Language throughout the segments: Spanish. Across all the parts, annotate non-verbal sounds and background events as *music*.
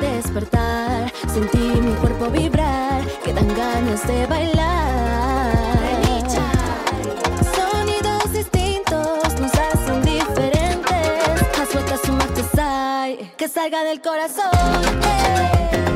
despertar, sentí mi cuerpo vibrar, que dan ganas de bailar. Sonidos distintos nos hacen diferentes. Haz suelta su sai, que salga del corazón. eh.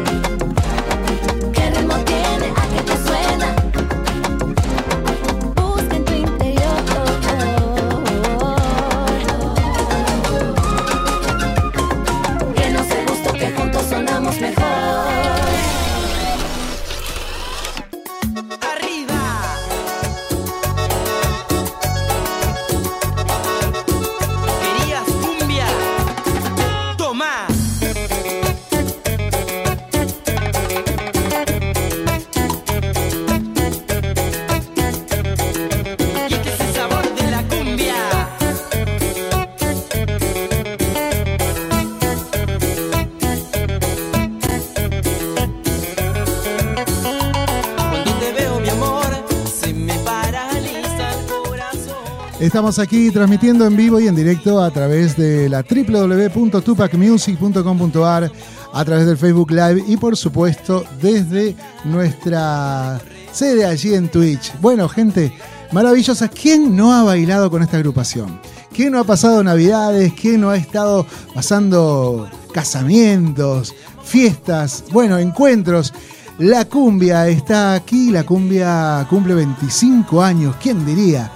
Estamos aquí transmitiendo en vivo y en directo a través de la www.tupacmusic.com.ar, a través del Facebook Live y por supuesto desde nuestra sede allí en Twitch. Bueno, gente, maravillosa. ¿Quién no ha bailado con esta agrupación? ¿Quién no ha pasado navidades? ¿Quién no ha estado pasando casamientos, fiestas, bueno, encuentros? La cumbia está aquí, la cumbia cumple 25 años, ¿quién diría?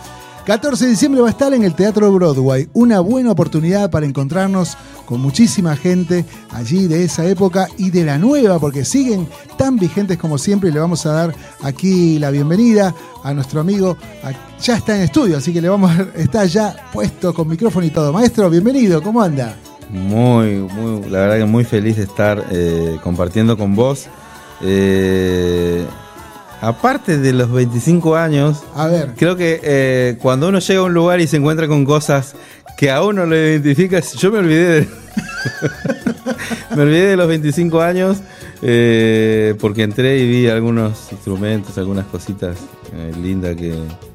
14 de diciembre va a estar en el Teatro Broadway. Una buena oportunidad para encontrarnos con muchísima gente allí de esa época y de la nueva, porque siguen tan vigentes como siempre. Y le vamos a dar aquí la bienvenida a nuestro amigo. Ya está en estudio, así que le vamos está ya puesto con micrófono y todo. Maestro, bienvenido, ¿cómo anda? Muy, muy, la verdad que muy feliz de estar eh, compartiendo con vos. Eh, aparte de los 25 años, A ver, creo que eh, cuando uno llega a un lugar y se encuentra con cosas que a uno lo identifica, yo me olvidé de, *laughs* me olvidé de los 25 años eh, porque entré y vi algunos instrumentos, algunas cositas eh, lindas que,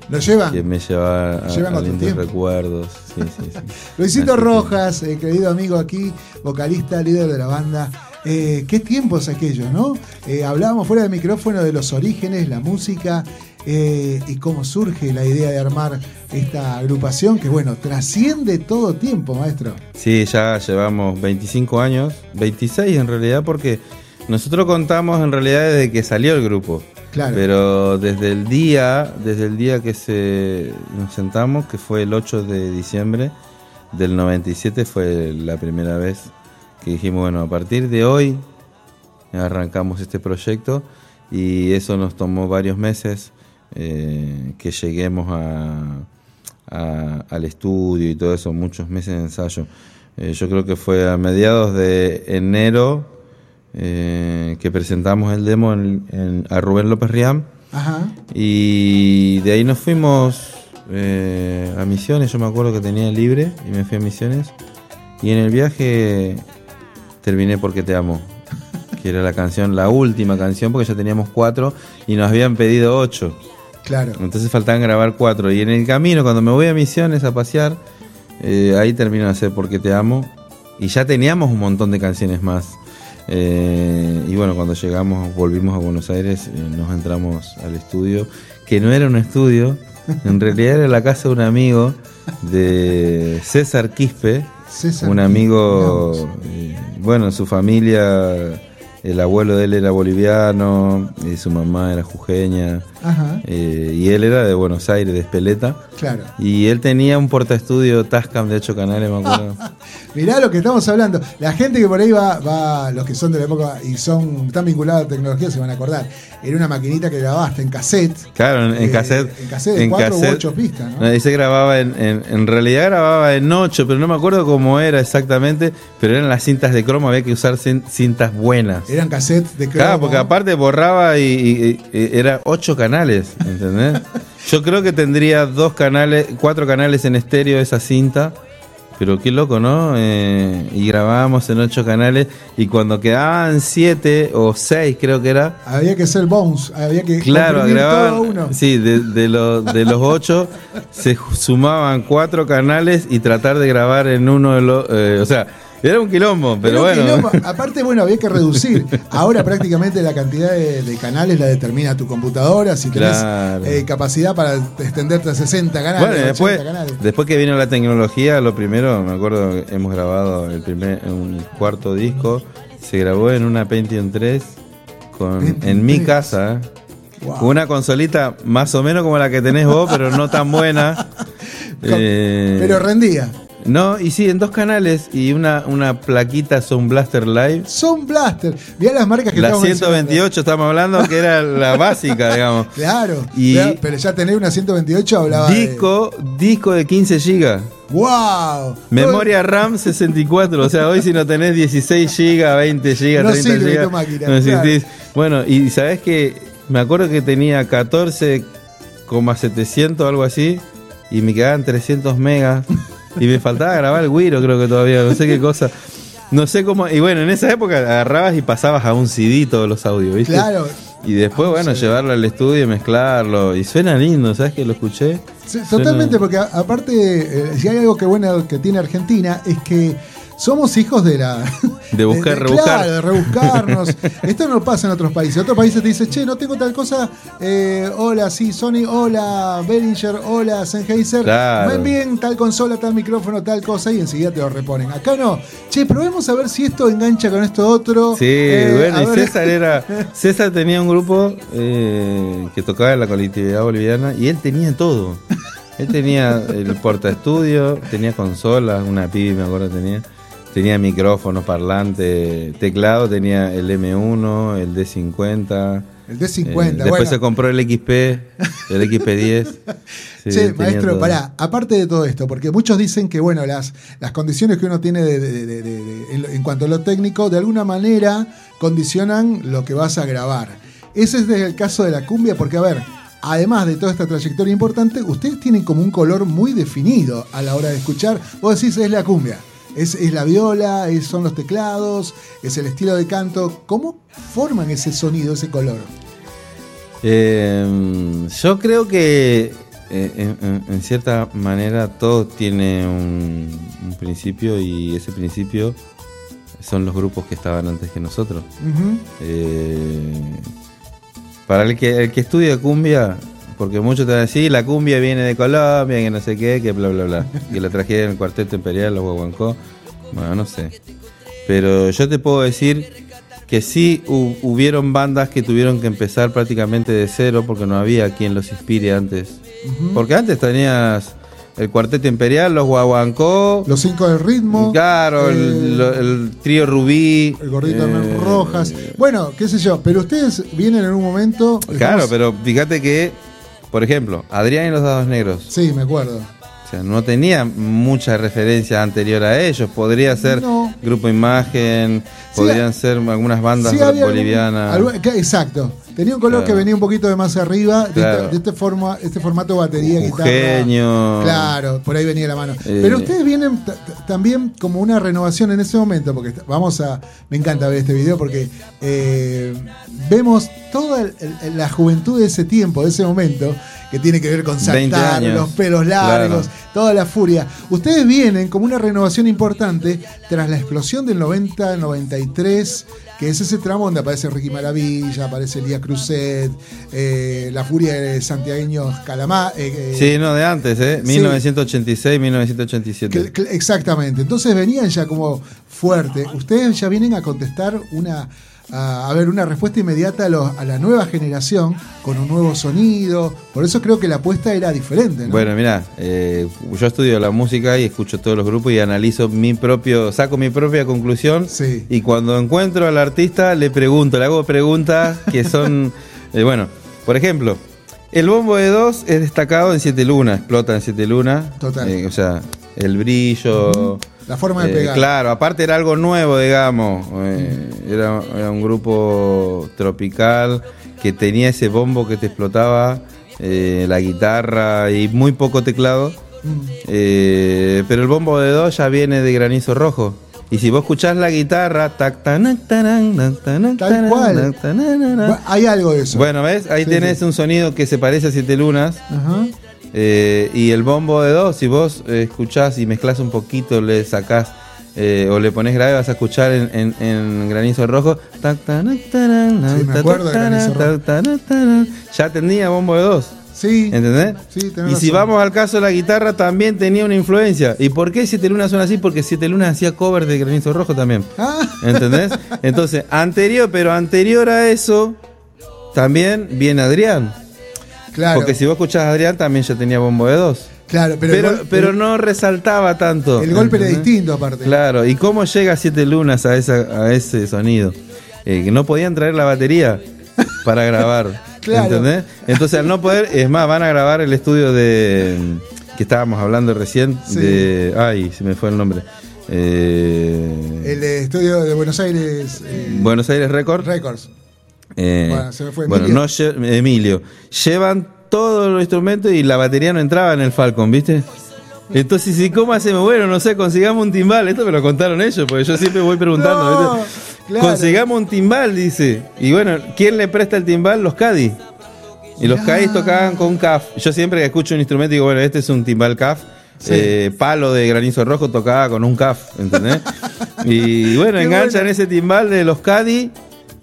¿lo llevan? que me a, Llevan a lindos recuerdos. Sí, sí, sí. *laughs* Luisito Así Rojas, eh, querido amigo aquí, vocalista, líder de la banda. Eh, qué tiempos aquellos, ¿no? Eh, hablábamos fuera del micrófono de los orígenes, la música eh, y cómo surge la idea de armar esta agrupación que, bueno, trasciende todo tiempo, maestro. Sí, ya llevamos 25 años, 26 en realidad, porque nosotros contamos en realidad desde que salió el grupo. Claro. Pero desde el día, desde el día que se nos sentamos, que fue el 8 de diciembre del 97, fue la primera vez que dijimos, bueno, a partir de hoy arrancamos este proyecto y eso nos tomó varios meses eh, que lleguemos a, a- al estudio y todo eso, muchos meses de ensayo. Eh, yo creo que fue a mediados de enero eh, que presentamos el demo en- en- a Rubén López Riam Ajá. y de ahí nos fuimos a Misiones, yo me acuerdo que tenía libre y me fui a Misiones y en el viaje terminé porque te amo. Que era la canción, la última canción, porque ya teníamos cuatro y nos habían pedido ocho. Claro. Entonces faltaban grabar cuatro. Y en el camino, cuando me voy a Misiones a pasear, eh, ahí termino de hacer Porque Te Amo. Y ya teníamos un montón de canciones más. Eh, y bueno, cuando llegamos, volvimos a Buenos Aires, eh, nos entramos al estudio, que no era un estudio, en realidad era la casa de un amigo de César Quispe, César un amigo, eh, bueno, su familia, el abuelo de él era boliviano, y su mamá era jujeña. Ajá. Eh, y él era de Buenos Aires, de Espeleta. Claro. Y él tenía un portaestudio Tascam de 8 canales, me acuerdo. *laughs* Mirá lo que estamos hablando. La gente que por ahí va, va, los que son de la época y son tan vinculados a la tecnología se van a acordar. Era una maquinita que grababa hasta en cassette. Claro, en, en Eh, cassette. en cassette de cuatro u ocho pistas, ¿no? Ahí se grababa en, en, en realidad grababa en 8, pero no me acuerdo cómo era exactamente. Pero eran las cintas de cromo, había que usar cin- cintas buenas. Eran cassettes de cromo. Claro, porque aparte borraba y, y- y era ocho canales, ¿entendés? Yo creo que tendría dos canales, cuatro canales en estéreo esa cinta, pero qué loco, ¿no? Eh, y grabábamos en ocho canales y cuando quedaban siete o seis creo que era, Había que ser bones, había que claro, grababan, uno. sí, de, de los, de los ocho se sumaban cuatro canales y tratar de grabar en uno de los, eh, o sea, Era un quilombo, pero Pero bueno. quilombo. aparte, bueno, había que reducir. Ahora prácticamente la cantidad de, de canales la determina tu computadora. Si tenés Claro. eh, capacidad para extenderte a 60 canales, Bueno, y 80 después, canales. después que vino la tecnología, lo primero, me acuerdo hemos grabado el primer, un cuarto disco, se grabó en una Pentium 3 con, en mi 3. casa, Wow. una consolita más o menos como la que tenés vos, pero no tan buena. *laughs* Eh, Pero rendía. No, y sí, en dos canales y una, una plaquita Sound Blaster Live. Son Blaster. Mirá las marcas que La estamos mencionando. 128 estamos hablando que era la *laughs* básica, digamos. Claro. Y- Mirá, pero ya tener una 128 hablaba Disco, disco de 15 gigas. de... ¡Wow! Memoria RAM 64, o sea, hoy si no tenés 16 GB, 20 GB, No 30 sirve GB, máquina, no claro. Bueno, y sabés que me acuerdo que tenía 14,700 algo así y me quedaban 300 megas *laughs* y me faltaba grabar el Wiro, creo que todavía, no sé qué cosa. No sé cómo, y bueno, en esa época agarrabas y pasabas a un CD todos los audios, ¿viste? Claro. Y después, bueno, llevarlo al estudio y mezclarlo. Y suena lindo, ¿sabes que lo escuché? Sí, Suena- totalmente, porque a- aparte, eh, si hay algo que bueno que tiene Argentina es que somos hijos de la. De buscar, rebuscar. Claro, de rebuscarnos. *laughs* Esto no pasa en otros países. Otros países te dicen, che, no tengo tal cosa. eh, hola, sí, Sony, hola, Behringer, hola, Sennheiser. Claro. Me envíen tal consola, tal micrófono, tal cosa y enseguida te lo reponen. Acá no. Che, probemos a ver si esto engancha con esto otro. Sí, Eh, bueno, y César era. *laughs* César tenía un grupo eh, que tocaba en la colectividad boliviana y él tenía todo. Él tenía el porta estudio, tenía consolas, una pibi me acuerdo tenía. Tenía micrófonos, parlante, teclado, tenía el M1, el D50. El D50. eh, después bueno. se compró el XP, el XP10. *laughs* Sí, che, maestro, todo. pará, aparte de todo esto, porque muchos dicen que, bueno, las, las condiciones que uno tiene de- de- de- en, en cuanto a lo técnico, de alguna manera condicionan lo que vas a grabar. Ese es el caso de la cumbia, porque, a ver, además de toda esta trayectoria importante, ustedes tienen como un color muy definido a la hora de escuchar. Vos decís, es la cumbia. Es, es la viola, es- son los teclados, es el estilo de canto. ¿Cómo forman ese sonido, ese color? Eh, yo creo que eh, en, cierta manera todo tiene un, un principio y ese principio son los grupos que estaban antes que nosotros. Eh, para el que, el que estudia cumbia, porque muchos te van a decir, la cumbia viene de Colombia, que no sé qué, que bla, bla, bla. Que la trajeron el cuarteto imperial, los guaguancó. Bueno, no sé. Pero yo te puedo decir que sí hu- hubieron bandas que tuvieron que empezar prácticamente de cero porque no había quien los inspire antes. Porque antes tenías el cuarteto imperial, los guaguancó, Los cinco del ritmo. claro, eh, el, lo- el trío Rubí. El gordito eh, Rojas. Bueno, qué sé yo, pero ustedes vienen en un momento. Claro, estamos- pero fíjate que, por ejemplo, Adrián y los Dados Negros, Sí, me acuerdo. o sea, no tenía mucha referencia anterior a ellos. Podría ser No. Grupo Imagen, Sí, podrían ser algunas bandas Sí, había algún- bolivianas. algún- exacto. Tenía un color Claro. que venía un poquito de más arriba, de, este, de este forma, este formato batería, guitarra. Eugenio. Claro, por ahí venía la mano. Eh. Pero ustedes vienen también como una renovación en ese momento, porque vamos a. Me encanta ver este video porque eh, vemos toda el- el- la juventud de ese tiempo, de ese momento, que tiene que ver con 20 saltar, los pelos largos, Claro. toda la furia. Ustedes vienen como una renovación importante tras la explosión del 90, 93, que es ese tramo donde aparece Ricky Maravilla, aparece Elías Cruzet, eh, la furia de santiagueños Calamá. eh, eh, Sí, no, de antes, ¿eh? Sí. 1986, 1987. Cl- cl- Exactamente. Entonces venían ya como fuerte. Ustedes ya vienen a contestar una. A, ver, una respuesta inmediata a, los- a la nueva generación con un nuevo sonido. Por eso creo que la apuesta era diferente. ¿no? Bueno, mira, eh, yo estudio la música y escucho todos los grupos y analizo mi propio, saco mi propia conclusión. Sí. Y cuando encuentro al artista le pregunto, le hago preguntas que son, *laughs* eh, bueno, por ejemplo, el bombo de dos es destacado en siete lunas, explota en siete lunas. Total. Eh, o sea, el brillo. La forma de eh, pegar. Claro, aparte era algo nuevo, digamos. eh, era, era un grupo tropical que tenía ese bombo que te explotaba, eh, la guitarra y muy poco teclado. Pero el bombo de dos ya viene de granizo rojo. Y si vos escuchás la guitarra, tac, tanan, tanan, tac, tanan, Tal cual. Bueno, hay algo de eso. Bueno, ¿ves? Ahí Sí, tenés sí. un sonido que se parece a Siete Lunas. Ajá. Eh, y el bombo de dos, si vos eh, escuchás y mezclás un poquito, le sacás eh, o le pones grave, vas a escuchar en, en- en granizo rojo. Sí, me acuerdo de Granizo Rojo. Ya tenía bombo de dos. Sí. ¿Entendés? Sí, tenés y si razón. vamos al caso de la guitarra, también tenía una influencia. ¿Y por qué Siete Lunas son así? Porque Siete Lunas hacía cover de Granizo Rojo también. Ah, ¿Entendés? *laughs* Entonces, anterior, pero anterior a eso, también viene Adrián. Claro. Porque si vos escuchás a Adrián, también ya tenía bombo de dos. Claro, pero, Pero, no resaltaba tanto. el golpe era distinto aparte. Claro, ¿y cómo llega Siete Lunas a, esa, a ese sonido? Eh, que no podían traer la batería para *laughs* grabar. Claro. ¿Entendés? Entonces, al no poder, es más, van a grabar el estudio de. que estábamos hablando recién, Sí. de. Ay, se me fue el nombre. Eh, El estudio de Buenos Aires eh, Buenos Aires Record. Records. Eh, Bueno, se me fue bueno, Emilio. no Emilio. Llevan todos los instrumentos y la batería no entraba en el Falcon, ¿viste? Entonces, ¿y cómo hacemos? Bueno, no sé, consigamos un timbal. Esto me lo contaron ellos, porque yo siempre voy preguntando. No, ¿viste? claro. Consigamos un timbal, dice. Y bueno, ¿quién le presta el timbal? Los Caddy. Y los. Caddy tocaban con CAF. Yo siempre que escucho un instrumento digo, bueno, este es un timbal CAF. Sí. Eh, palo de granizo rojo tocaba con un CAF, ¿entendés? *laughs* y bueno, Qué enganchan bueno. ese timbal de los Caddy.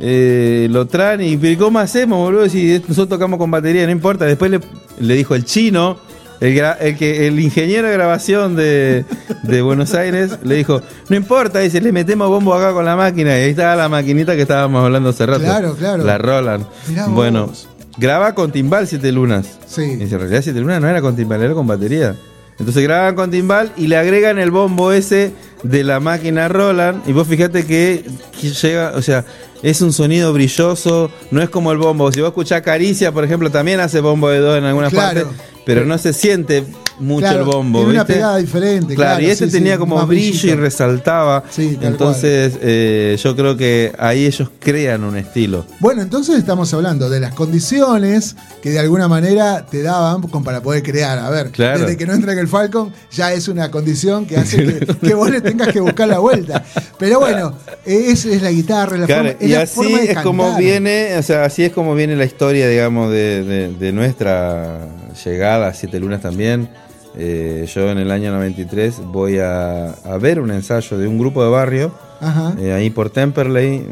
Eh, lo traen y pero ¿cómo hacemos, boludo? Si nosotros tocamos con batería, no importa. Después le, le dijo el chino, el, que el ingeniero de grabación de, de Buenos Aires, le dijo, no importa, dice, le metemos bombo acá con la máquina. Y ahí estaba la maquinita que estábamos hablando hace rato. Claro, claro. La Roland. Bueno, graba con timbal Siete Lunas. Sí. Y dice, en realidad Siete Lunas no era con timbal, era con batería. Entonces graban con timbal y le agregan el bombo ese de la máquina Roland. Y vos fíjate que, que llega, o sea, es un sonido brilloso, no es como el bombo. Si vos escuchás Caricia, por ejemplo, también hace bombo de dos en algunas Claro. partes, pero no se siente mucho Claro, el bombo. tiene una ¿viste? pegada diferente, claro, y este sí, tenía sí, como brillo brillito. y resaltaba. Sí, Entonces, eh, yo creo que ahí ellos crean un estilo. Bueno, entonces estamos hablando de las condiciones que de alguna manera te daban para poder crear. A ver, Claro. desde que no entra en el Falcon ya es una condición que hace que, *laughs* que vos le tengas que buscar la vuelta. Pero bueno, es, es la guitarra, la Claro, forma, es y la así forma de es como viene, o sea, así es como viene la historia, digamos, de, de- de nuestra llegada a Siete Lunas también. Eh, yo en el año 93 voy a, a ver un ensayo de un grupo de barrio, Ajá, eh, ahí por Temperley.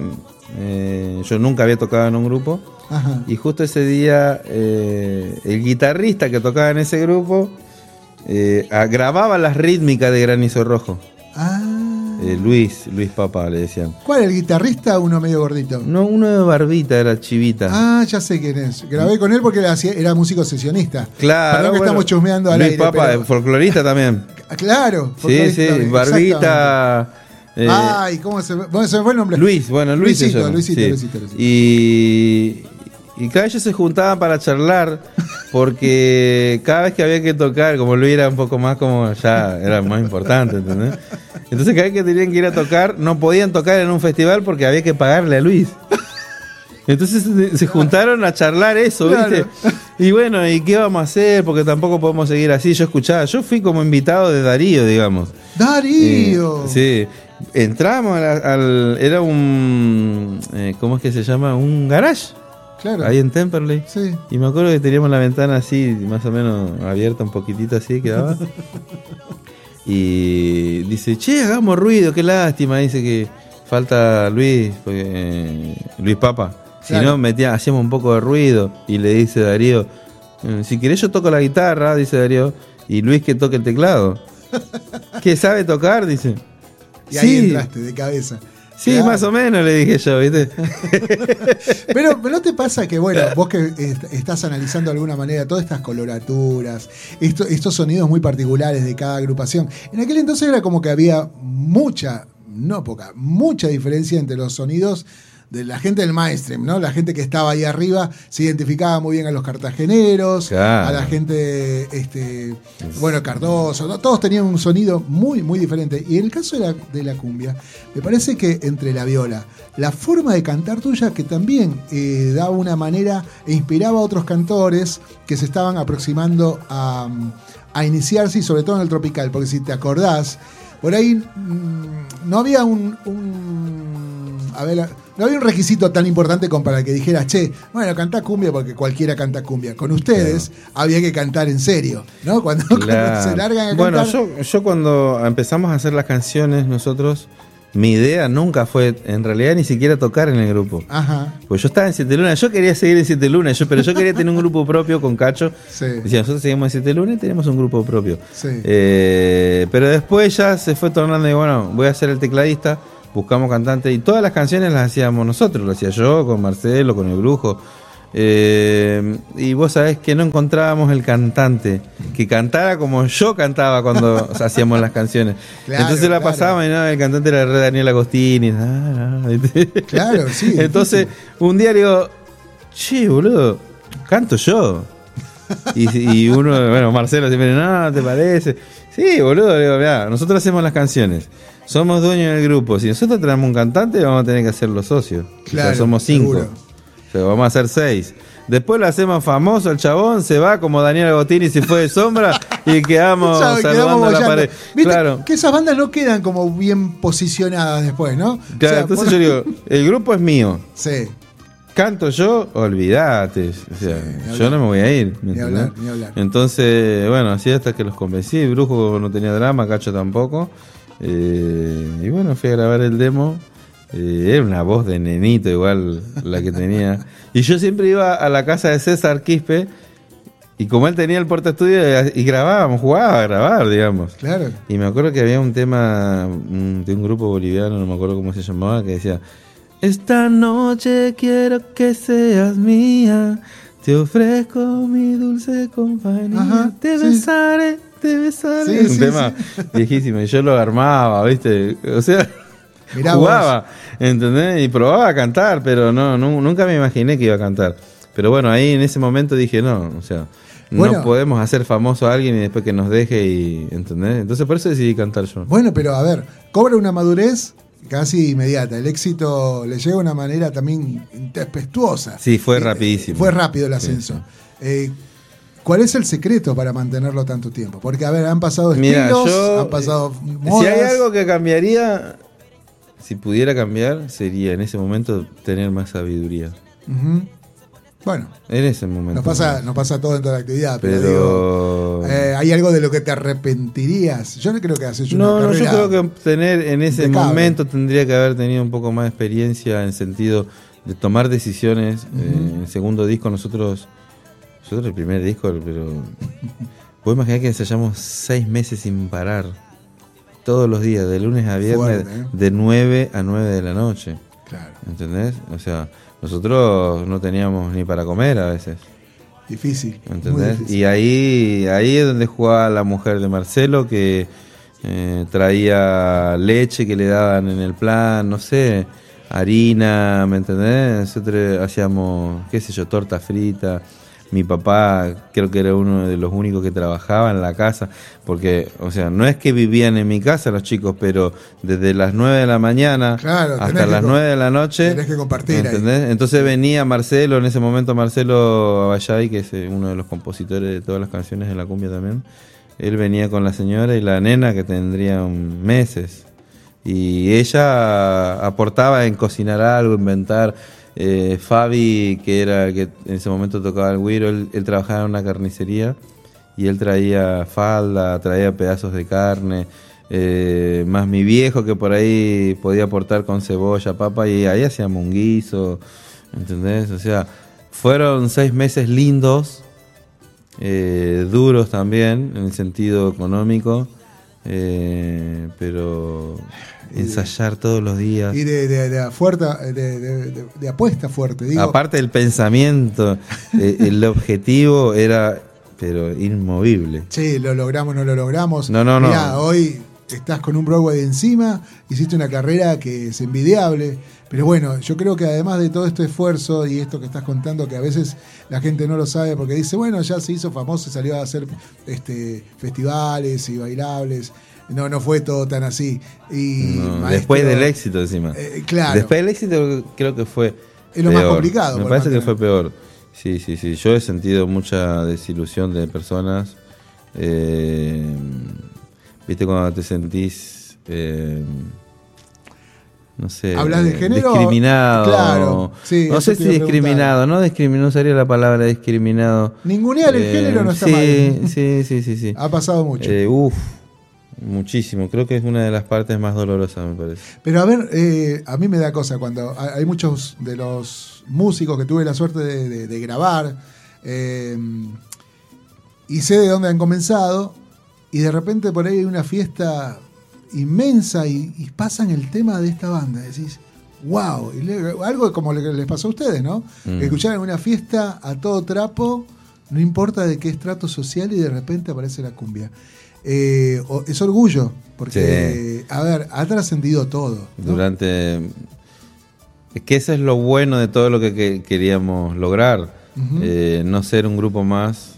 Eh, yo nunca había tocado en un grupo. ajá. Y justo ese día, el guitarrista que tocaba en ese grupo grababa las rítmicas de Granizo Rojo. Ah. Eh, Luis, Luis Papa le decían. ¿Cuál? ¿El guitarrista uno medio gordito? No, uno de barbita era chivita. Ah, ya sé quién es. Grabé con él porque era, músico sesionista. Claro. Perdón que bueno. estamos chusmeando al Luis aire. Papa, pero- folclorista también. Ah, Claro. Sí, folclorista sí, exactamente. barbita. eh, Ay, ¿cómo se, bueno, se me fue el nombre? Luis, bueno, Luis. Luisito, Luisito, sí. Luisito, Luisito. Y, y cada ellos se juntaban para charlar porque cada vez que había que tocar, como Luis era un poco más como ya era más importante, ¿entendés? Entonces cada vez que tenían que ir a tocar, no podían tocar en un festival porque había que pagarle a Luis. Entonces se- juntaron a charlar eso, ¿viste? Claro. Y bueno, ¿y qué vamos a hacer? Porque tampoco podemos seguir así. Yo escuchaba, yo fui como invitado de Darío, digamos. Darío. Eh, sí, entramos al, al- era un eh, ¿cómo es que se llama? Un garage Claro. ahí en Temperley. Sí. Y me acuerdo que teníamos la ventana así, más o menos abierta un poquitito así quedaba. *laughs* y dice, "Che, hagamos ruido, qué lástima." Dice que falta Luis, porque, eh, Luis Papa. Si Claro. no metía hacíamos un poco de ruido y le dice Darío, "Eh, "Si querés yo toco la guitarra", dice Darío, y Luis que toque el teclado. *laughs* ¿Qué sabe tocar? Dice. Y ahí Sí. entraste de cabeza. Sí, Claro. más o menos, le dije yo, ¿viste? *laughs* Pero, pero ¿no te pasa que, bueno, *laughs* vos que est- estás analizando de alguna manera todas estas coloraturas, esto- estos sonidos muy particulares de cada agrupación, en aquel entonces era como que había mucha, no poca, mucha diferencia entre los sonidos de la gente del mainstream, ¿no? La gente que estaba ahí arriba se identificaba muy bien a los cartageneros, Claro. a la gente, este, bueno, Cardoso, ¿no? todos tenían un sonido muy, muy diferente. Y en el caso de la, de la cumbia, me parece que entre la viola, la forma de cantar tuya, que también eh, daba una manera e inspiraba a otros cantores que se estaban aproximando a, a iniciarse, y sobre todo en el tropical, porque si te acordás, por ahí mm, no había un, un- a ver, no había un requisito tan importante como para que dijeras, che, bueno, cantá cumbia porque cualquiera canta cumbia. Con ustedes había que cantar en serio, ¿no? *laughs* Cuando, se largan a Bueno, cantar. yo, yo cuando empezamos a hacer las canciones, nosotros, mi idea nunca fue, en realidad, ni siquiera tocar en el grupo. Ajá. Pues yo estaba en Siete Lunas, yo quería seguir en Siete Lunas, yo, pero yo quería tener un grupo propio con Cacho. Sí. Decía, nosotros seguimos en Siete Lunas y tenemos un grupo propio. Sí. Eh, pero después ya se fue tornando y bueno, voy a ser el tecladista, buscamos cantante y todas las canciones las hacíamos nosotros, lo hacía yo, con Marcelo, con el brujo. Eh, y vos sabés que no encontrábamos el cantante que cantara como yo cantaba cuando *laughs* hacíamos las canciones. Claro, Entonces la claro. pasábamos y no, el cantante era Daniel Agostini. ah. Claro, sí, *laughs* Entonces un día le digo, che, boludo, canto yo. Y, y uno, bueno, Marcelo siempre, no, ¿te parece? Sí, boludo, digo, mirá, nosotros hacemos las canciones. Somos dueños del grupo. Si nosotros traemos un cantante, vamos a tener que hacer los socios. o Claro, sea, somos cinco. seguro. O sea, vamos a hacer seis. Después lo hacemos famoso, el chabón se va como Daniel Agostini si fue de sombra y quedamos *laughs* quedamos saludando a la pared. ¿Viste Claro. Que esas bandas no quedan como bien posicionadas después, ¿no? O Claro, sea, entonces por- yo digo, el grupo es mío. Sí, Canto yo, olvídate. O sea, yo no me voy a ir. ¿me Ni hablar, ni hablar. Entonces, bueno, así hasta que los convencí. Brujo no tenía drama, Cacho tampoco. Eh, y bueno, fui a grabar el demo. Eh, era una voz de nenito igual la que tenía. *laughs* Y yo siempre iba a la casa de César Quispe. Y como él tenía el porta estudio y grabábamos, jugaba a grabar, digamos. claro. Y me acuerdo que había un tema de un grupo boliviano, no me acuerdo cómo se llamaba, que decía, esta noche quiero que seas mía, te ofrezco mi dulce compañía, Ajá, te sí. besaré, te besaré. Sí, un sí, tema *laughs* viejísimo, y yo lo armaba, ¿viste? O sea, Mirá jugaba, ¿entendés? Y probaba a cantar, pero no, no, nunca me imaginé que iba a cantar. Pero bueno, ahí en ese momento dije, no, o sea... Bueno. no podemos hacer famoso a alguien y después que nos deje y ¿entendés? Entonces por eso decidí cantar yo. Bueno, pero a ver, cobra una madurez casi inmediata. El éxito le llega de una manera también tempestuosa. Sí, fue Eh, rapidísimo. Fue rápido el Sí, ascenso. Eh, ¿Cuál es el secreto para mantenerlo tanto tiempo? Porque, a ver, han pasado Mira, estilos, yo han pasado si modas. hay algo que cambiaría, si pudiera cambiar, sería en ese momento tener más sabiduría. Ujú. Bueno, En ese momento. nos pasa, nos pasa todo en toda la actividad, pero, digo, eh, ¿hay algo de lo que te arrepentirías? Yo no creo que hecho no, no, yo creo que tener en ese impecable. momento tendría que haber tenido un poco más de experiencia en sentido de tomar decisiones. Eh, en el segundo disco nosotros, nosotros el primer disco, pero *laughs* vos imaginás que ensayamos seis meses sin parar, todos los días, de lunes a viernes, Fuerte, ¿eh? de 9 a 9 de la noche. Claro, ¿Entendés? O sea, nosotros no teníamos ni para comer a veces. difícil. ¿Entendés? difícil. Y ahí, ahí es donde jugaba la mujer de Marcelo que eh, traía leche que le daban en el plan, no sé, harina, ¿me entendés? Nosotros hacíamos, qué sé yo, torta frita. Mi papá creo que era uno de los únicos que trabajaba en la casa, porque, o sea, no es que vivían en mi casa los chicos, pero desde las 9 de la mañana Claro, hasta que las co- 9 de la noche. tenés que compartir ahí. ¿entendés? Entonces venía Marcelo, en ese momento Marcelo Abayay, que es eh, uno de los compositores de todas las canciones de la cumbia también. Él venía con la señora y la nena que tendrían meses. Y ella aportaba en cocinar algo, inventar. Eh, Fabi, que era que en ese momento tocaba el güiro, él, trabajaba en una carnicería y él traía falda, traía pedazos de carne, eh, más mi viejo que por ahí podía aportar con cebolla, papa, y ahí hacíamos un guiso, ¿entendés? O sea, fueron seis meses lindos, eh, duros también, en el sentido económico, pero ensayar todos los días. Y de, de, de fuerte, apuesta fuerte, digo. Aparte del pensamiento, eh, el objetivo era, pero inmovible. Sí, lo logramos, no lo logramos. No, no, no. Mirá, hoy estás con un Broadway encima, hiciste una carrera que es envidiable. Pero bueno, yo creo que además de todo este esfuerzo y esto que estás contando, que a veces la gente no lo sabe porque dice, bueno, ya se hizo famoso y salió a hacer este, festivales y bailables. No, no fue todo tan así. Y No, maestro, después del éxito encima. eh, claro. Después del éxito creo que fue Es lo más complicado Me parece que fue peor. Sí, sí, sí. Yo he sentido mucha desilusión de personas. Eh, Viste cuando te sentís... eh, no sé, ¿Hablas de eh, género? discriminado. Claro, sí, no sé si discriminado, no discriminado, sería la palabra discriminado. Ningunear el género no está sí, mal. Sí, sí, sí, sí. Ha pasado mucho. Eh, uf, muchísimo. Creo que es una de las partes más dolorosas, me parece. Pero a ver, eh, a mí me da cosa cuando hay muchos de los músicos que tuve la suerte de, de- de grabar eh, y sé de dónde han comenzado y de repente por ahí hay una fiesta inmensa y, y pasan el tema de esta banda. Decís, wow, y le- algo como lo que les pasó a ustedes, ¿no? Mm. Escuchar en una fiesta a todo trapo, no importa de qué estrato social y de repente aparece la cumbia. Eh, es orgullo, porque, a ver, ha trascendido todo. ¿no? Durante. Es que eso es lo bueno de todo lo que, que- queríamos lograr. Eh, no ser un grupo más.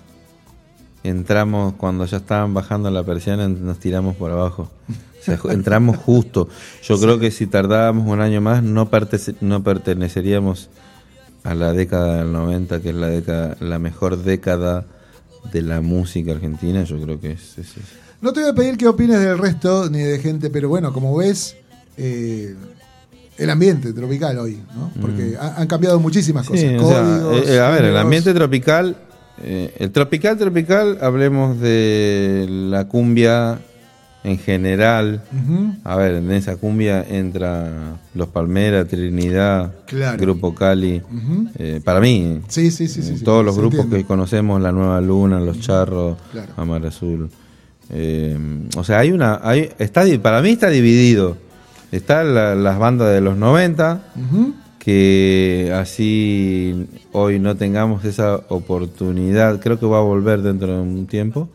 Entramos cuando ya estaban bajando la persiana, nos tiramos por abajo. *laughs* O sea, ju- entramos justo. Yo creo que si tardábamos un año más, no, pertece- no perteneceríamos a la década del 90, que es la década, la mejor década de la música argentina. Yo creo que es. es- es- No te voy a pedir que opines del resto ni de gente, pero bueno, como ves, eh, el ambiente tropical hoy, ¿no? Porque ha- han cambiado muchísimas cosas. Mm. Sí, o sea, códigos, eh, eh, a ver, el ambiente tropical, eh, el tropical tropical, hablemos de la cumbia en general. A ver, en esa cumbia entra Los Palmeras, Trinidad, Claro. Grupo Cali. Eh, para mí, Sí, sí, sí. sí, sí, todos los grupos entiende. que conocemos, La Nueva Luna, Los Charros, Claro. Amar Azul. Eh, o sea, hay una, hay, está, para mí está dividido. Están la- las bandas de los 90, Ujú. que así hoy no tengamos esa oportunidad, creo que va a volver dentro de un tiempo,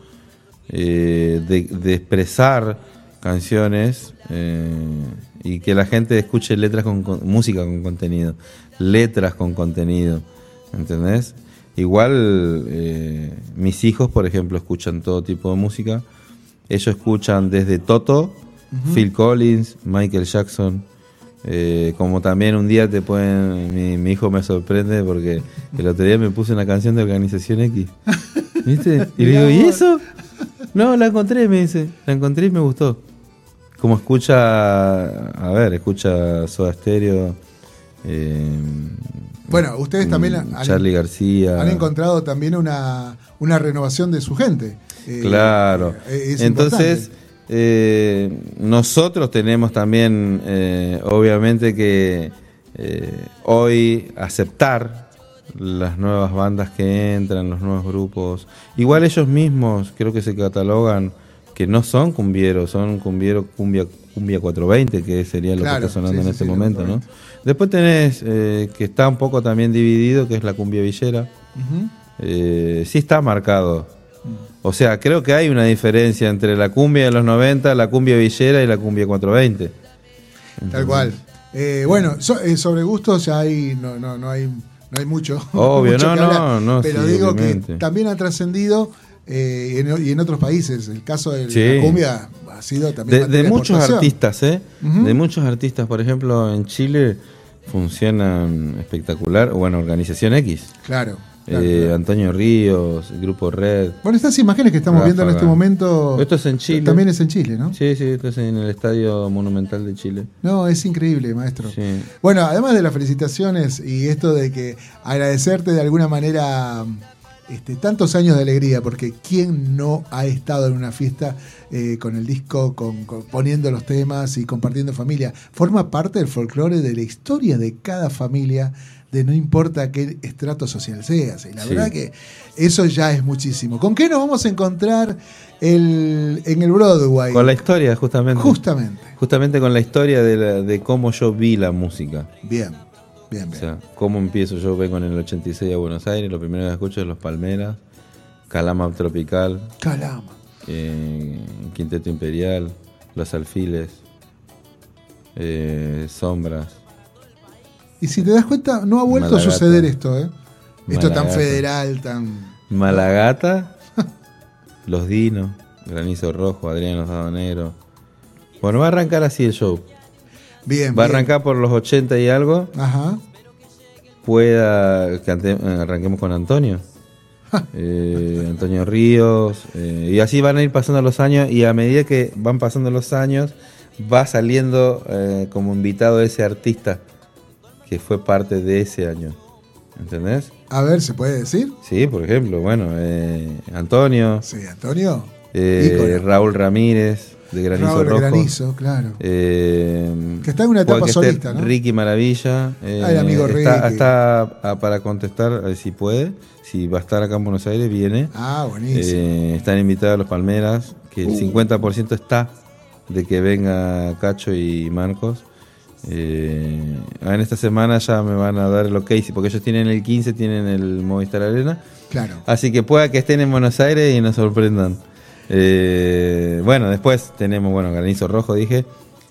eh, de, de expresar canciones eh, y que la gente escuche letras con, con- música con contenido, letras con contenido, ¿entendés? Igual eh, mis hijos, por ejemplo, escuchan todo tipo de música. Ellos escuchan desde Toto, Phil Collins, Michael Jackson, eh, como también un día te pueden. Mi, mi hijo me sorprende porque el otro día me puse una canción de Organización X. *laughs* ¿Viste? Y le digo, ¿y eso? No, la encontré, me dice. La encontré y me gustó. Como escucha. A ver, escucha Soda Stereo. eh, Bueno, ustedes también mm, han, Charlie García. han encontrado también una, una renovación de su gente. Eh, Claro. eh, es Entonces, eh, nosotros tenemos también, eh, obviamente, que eh, hoy aceptar las nuevas bandas que entran, los nuevos grupos. Igual ellos mismos creo que se catalogan que no son cumbieros, son cumbiero cumbia cumbia 420, que sería lo Claro, que está sonando sí, en sí, este sí, momento, ¿no? 420. Después tenés eh, que está un poco también dividido, que es la cumbia villera. Eh, sí está marcado. O sea, creo que hay una diferencia entre la cumbia de los 90, la cumbia villera y la cumbia 420. Tal cual. Eh, bueno, so- sobre gustos hay, no, no, no hay, no hay mucho. *laughs* Obvio, mucho no, no, no, Pero sí, digo obviamente. que también ha trascendido eh, en- y en otros países. El caso de Sí. la cumbia ha sido también. De, de muchos artistas, ¿eh? De muchos artistas, por ejemplo, en Chile funcionan espectacular. Bueno, Organización X. Claro. Claro, eh, claro. Antonio Ríos, Grupo Red. Bueno, estas imágenes que estamos viendo en este momento. Esto es en Chile. También es en Chile, ¿no? Sí, sí, esto es en el Estadio Monumental de Chile. No, es increíble, maestro. Sí. Bueno, además de las felicitaciones y esto de que agradecerte de alguna manera este, tantos años de alegría, porque ¿quién no ha estado en una fiesta eh, con el disco, con, con- poniendo los temas y compartiendo familia? Forma parte del folclore de la historia de cada familia, de no importa qué estrato social seas. Y la Sí. verdad que eso ya es muchísimo. ¿Con qué nos vamos a encontrar el- en el Broadway? Con la historia, justamente. Justamente. Justamente con la historia de, la- de cómo yo vi la música. Bien, bien, O bien. sea, cómo empiezo. Yo vengo en el 86 a Buenos Aires, lo primero que escucho es Los Palmeras, Calama Tropical, Calama. eh, Quinteto Imperial, Los Alfiles, eh, Sombras. Y si te das cuenta, no ha vuelto Malagata. a suceder esto, ¿eh? Esto tan federal, tan. Malagata, *laughs* Los Dinos, Granizo Rojo, Adrián Osado Negro. Bueno, va a arrancar así el show. Bien. Va a arrancar por los 80 y algo. Ajá. Pueda que ante- eh, arranquemos con Antonio. *laughs* Eh, Antonio Ríos. eh, y así van a ir pasando los años. Y a medida que van pasando los años, va saliendo eh, como invitado ese artista que fue parte de ese año. ¿Entendés? A ver, ¿se puede decir? Sí, por ejemplo, bueno, eh, Antonio, Sí, Antonio. eh. Raúl Ramírez, de Granizo Raúl Rojo. Granizo, claro. Eh, Que está en una etapa solista, ¿no? Ricky Maravilla. Ah, el amigo Ricky. está, para contestar, eh, si puede, si va a estar acá en Buenos Aires, viene. Ah, buenísimo. Están invitados los Palmeras, que Uh. el 50% está de que venga Cacho y Marcos. Eh, en esta semana ya me van a dar el ok, porque ellos tienen el 15, tienen el Movistar Arena. claro. Así que pueda que estén en Buenos Aires y nos sorprendan. Eh, bueno, después tenemos, bueno, Granizo Rojo, dije.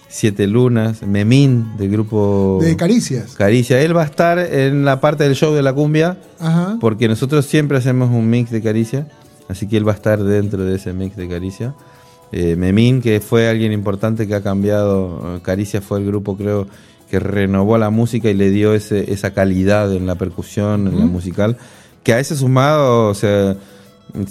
Siete Lunas, Memín, del grupo De Caricias. Caricia. Él va a estar en la parte del show de la cumbia, Ajá. porque nosotros siempre hacemos un mix de Caricia. Así que él va a estar dentro de ese mix de Caricia. Eh, Memín, que fue alguien importante que ha cambiado. eh, Caricia fue el grupo, creo, que renovó la música y le dio ese, esa calidad en la percusión, en la musical. Que a ese sumado, o sea,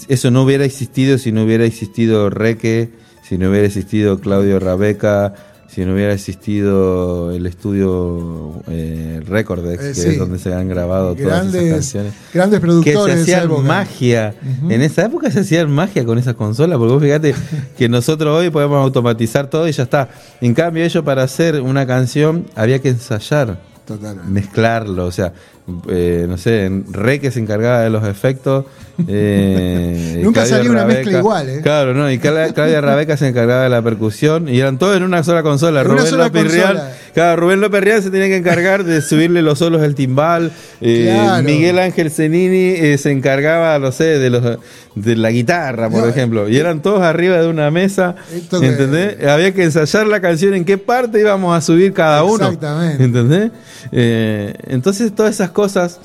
eso no hubiera existido si no hubiera existido Reque, si no hubiera existido Claudio Rabeca, si no hubiera existido el estudio eh, Recordex, Eh, que sí. es donde se han grabado todas esas canciones grandes que productores. se de esa hacían magia. En esa época se hacían magia con esas consolas, porque vos fíjate *laughs* que nosotros hoy podemos automatizar todo y ya está. En cambio, ellos para hacer una canción había que ensayar, Totalmente. mezclarlo, o sea, eh, no sé, en Re que se encargaba de los efectos. *laughs* eh, Nunca salía una mezcla igual, ¿eh? Claro, no, y Cla- Claudia Rabeca se encargaba de la percusión y eran todos en una sola consola. En Rubén López consola. claro, Rubén López Rial se tenía que encargar de subirle los solos del timbal. eh, Claro. Miguel Ángel Zenini se encargaba, no sé, de los de la guitarra, por No, ejemplo. Y eran todos arriba de una mesa. Esto que- ¿Entendés? Había que ensayar la canción en qué parte íbamos a subir cada uno. Exactamente. ¿Entendés? Entonces, todas esas cosas,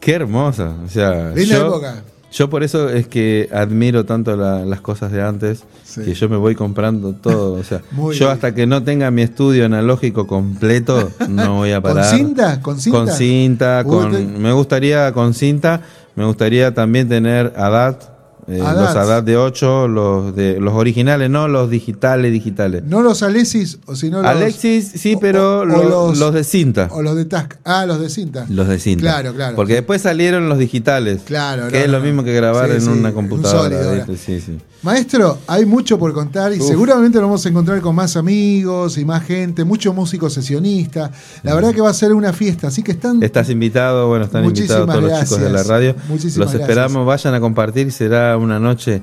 qué hermosas. O sea, yo, época. yo por eso es que admiro tanto la- las cosas de antes, Sí. que yo me voy comprando todo. O sea, *laughs* yo bien. hasta que no tenga mi estudio analógico completo, no voy a ¿Con parar. cinta? ¿Con cinta? Con cinta, con- te- me gustaría con cinta, me gustaría también tener ADAT, eh, ADAT. los ADAT de 8, los de los originales, no los digitales, digitales. No los Alexis, o si no los. Alexis, sí, o- pero o- o lo- los, de cinta. O los de Task. Ah, los de cinta. Los de cinta. Claro, claro. Porque después salieron los digitales. Claro, Que no, es lo mismo que grabar Sí, en sí, una un computadora. sólido ahora. ¿viste? Sí, sí. Maestro, hay mucho por contar y Uf. seguramente lo vamos a encontrar con más amigos y más gente, muchos músicos sesionistas. La verdad que va a ser una fiesta, así que están. Estás invitado, bueno, están Muchísimas invitados todos los chicos de la radio. Muchísimas los esperamos, vayan a compartir, será una noche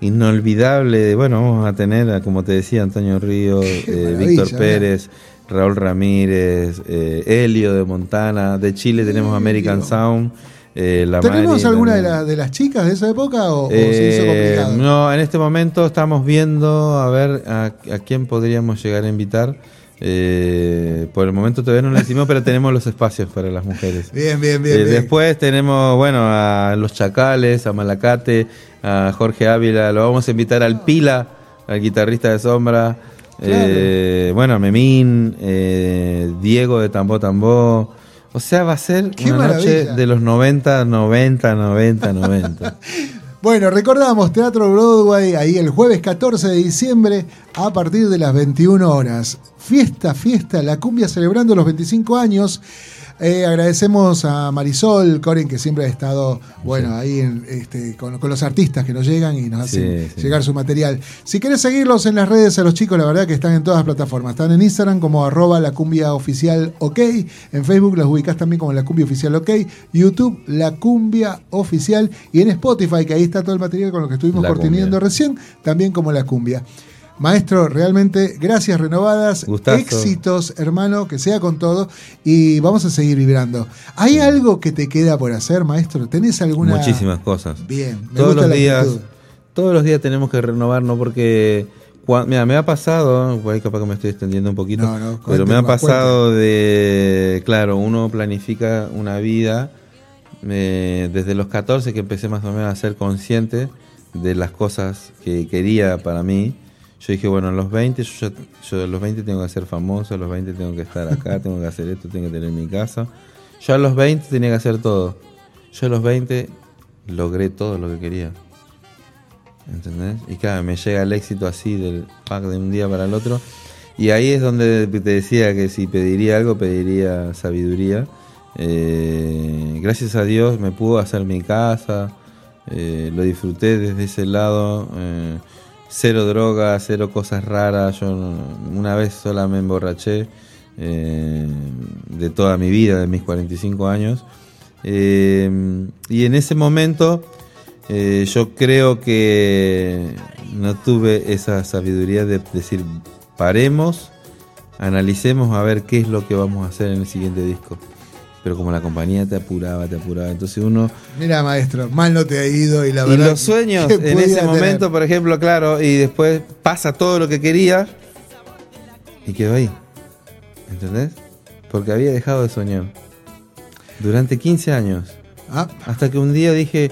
inolvidable. Bueno, vamos a tener, como te decía, Antonio Ríos, eh, Víctor mirá. Pérez, Raúl Ramírez, eh, Helio de Montana, de Chile tenemos American. Sound. Eh, la ¿Tenemos alguna de, la- de las chicas de esa época o, o se hizo Eh, complicado? no, en este momento estamos viendo a ver a, a quién podríamos llegar a invitar. Eh, por el momento todavía no lo decimos, pero tenemos los espacios para las mujeres. Bien, bien, bien. Eh, bien. después tenemos, bueno, a Los Chacales, a Malacate, a Jorge Ávila, lo vamos a invitar al Pila, al guitarrista de Sombra, eh, bueno, a Memín, eh, Diego de Tambó Tambó. O sea, va a ser Qué una noche maravilla. de los 90, 90, 90, 90. Bueno, recordamos Teatro Broadway ahí el jueves 14 de diciembre a partir de las 21 horas. Fiesta, fiesta, la cumbia celebrando los 25 años. Eh, agradecemos a Marisol Coren que siempre ha estado bueno ahí en, este, con, con los artistas que nos llegan y nos hacen sí. llegar su material. Si querés seguirlos en las redes a los chicos, la verdad que están en todas las plataformas. Están en Instagram como arroba la cumbia oficial ok. En Facebook los ubicás también como la cumbia oficial ok. YouTube la cumbia oficial. Y en Spotify, que ahí está todo el material con lo que estuvimos La cortiniendo Cumbia. recién, también como la cumbia. Maestro, realmente gracias renovadas, Gustazo. éxitos, hermano, que sea con todo y vamos a seguir vibrando. ¿Hay algo que te queda por hacer, maestro? ¿Tenés alguna? Muchísimas cosas. Bien, me todos gusta los la días, actitud. todos los días tenemos que renovarnos porque mira, me ha pasado, ahí capaz que me estoy extendiendo un poquito, No, no, pero me ha pasado de, claro, uno planifica una vida eh, desde los 14 que empecé más o menos a ser consciente de las cosas que quería para mí. Yo dije, bueno, a los 20, yo, ya- a los 20 tengo que ser famoso, a los 20 tengo que estar acá, *laughs* tengo que hacer esto, tengo que tener mi casa. Yo a los 20 tenía que hacer todo. Yo a los 20 logré todo lo que quería. ¿Entendés? Y claro, me llega el éxito así del pack de un día para el otro. Y ahí es donde te decía que si pediría algo, pediría sabiduría. Eh, gracias a Dios me pudo hacer mi casa, eh, lo disfruté desde ese lado. eh, cero drogas, cero cosas raras. Yo una vez sola me emborraché eh, de toda mi vida, de mis 45 años. Eh, y en ese momento eh, yo creo que no tuve esa sabiduría de decir paremos, analicemos a ver qué es lo que vamos a hacer en el siguiente disco. Pero como la compañía te apuraba, te apuraba, entonces uno Mira, maestro, mal no te ha ido y la y verdad. los sueños *laughs* en ese tener. momento, por ejemplo, claro, y después pasa todo lo que quería y quedó ahí. ¿Entendés? Porque había dejado de soñar. Durante 15 años. Ah, Hasta que un día dije,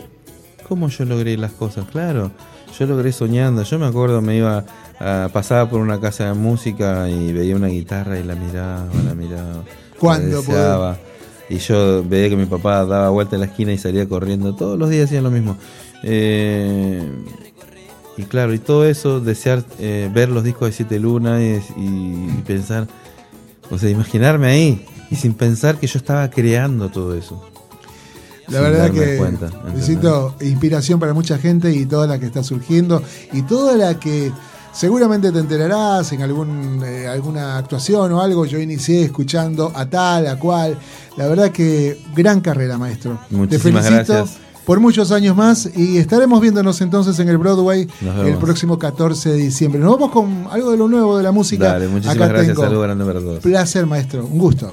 ¿cómo yo logré las cosas? Claro, yo logré soñando. Yo me acuerdo, me iba, a, pasaba por una casa de música y veía una guitarra y la miraba, la miraba. ¿Cuándo la deseaba. Y yo veía que mi papá daba vuelta en la esquina y salía corriendo. Todos los días hacían lo mismo. Eh, y claro, y todo eso, desear eh, ver los discos de Siete Lunas y, y pensar, o sea, imaginarme ahí y sin pensar que yo estaba creando todo eso. La verdad que cuenta, necesito inspiración para mucha gente y toda la que está surgiendo y toda la que seguramente te enterarás en algún, eh, alguna actuación o algo. Yo inicié escuchando a tal, a cual. La verdad que gran carrera, maestro. Muchísimas te felicito gracias. por muchos años más y estaremos viéndonos entonces en el Broadway el próximo 14 de diciembre. Nos vamos con algo de lo nuevo de la música. Dale, muchísimas Acá gracias. Saludos grande para todos. Placer, maestro. Un gusto.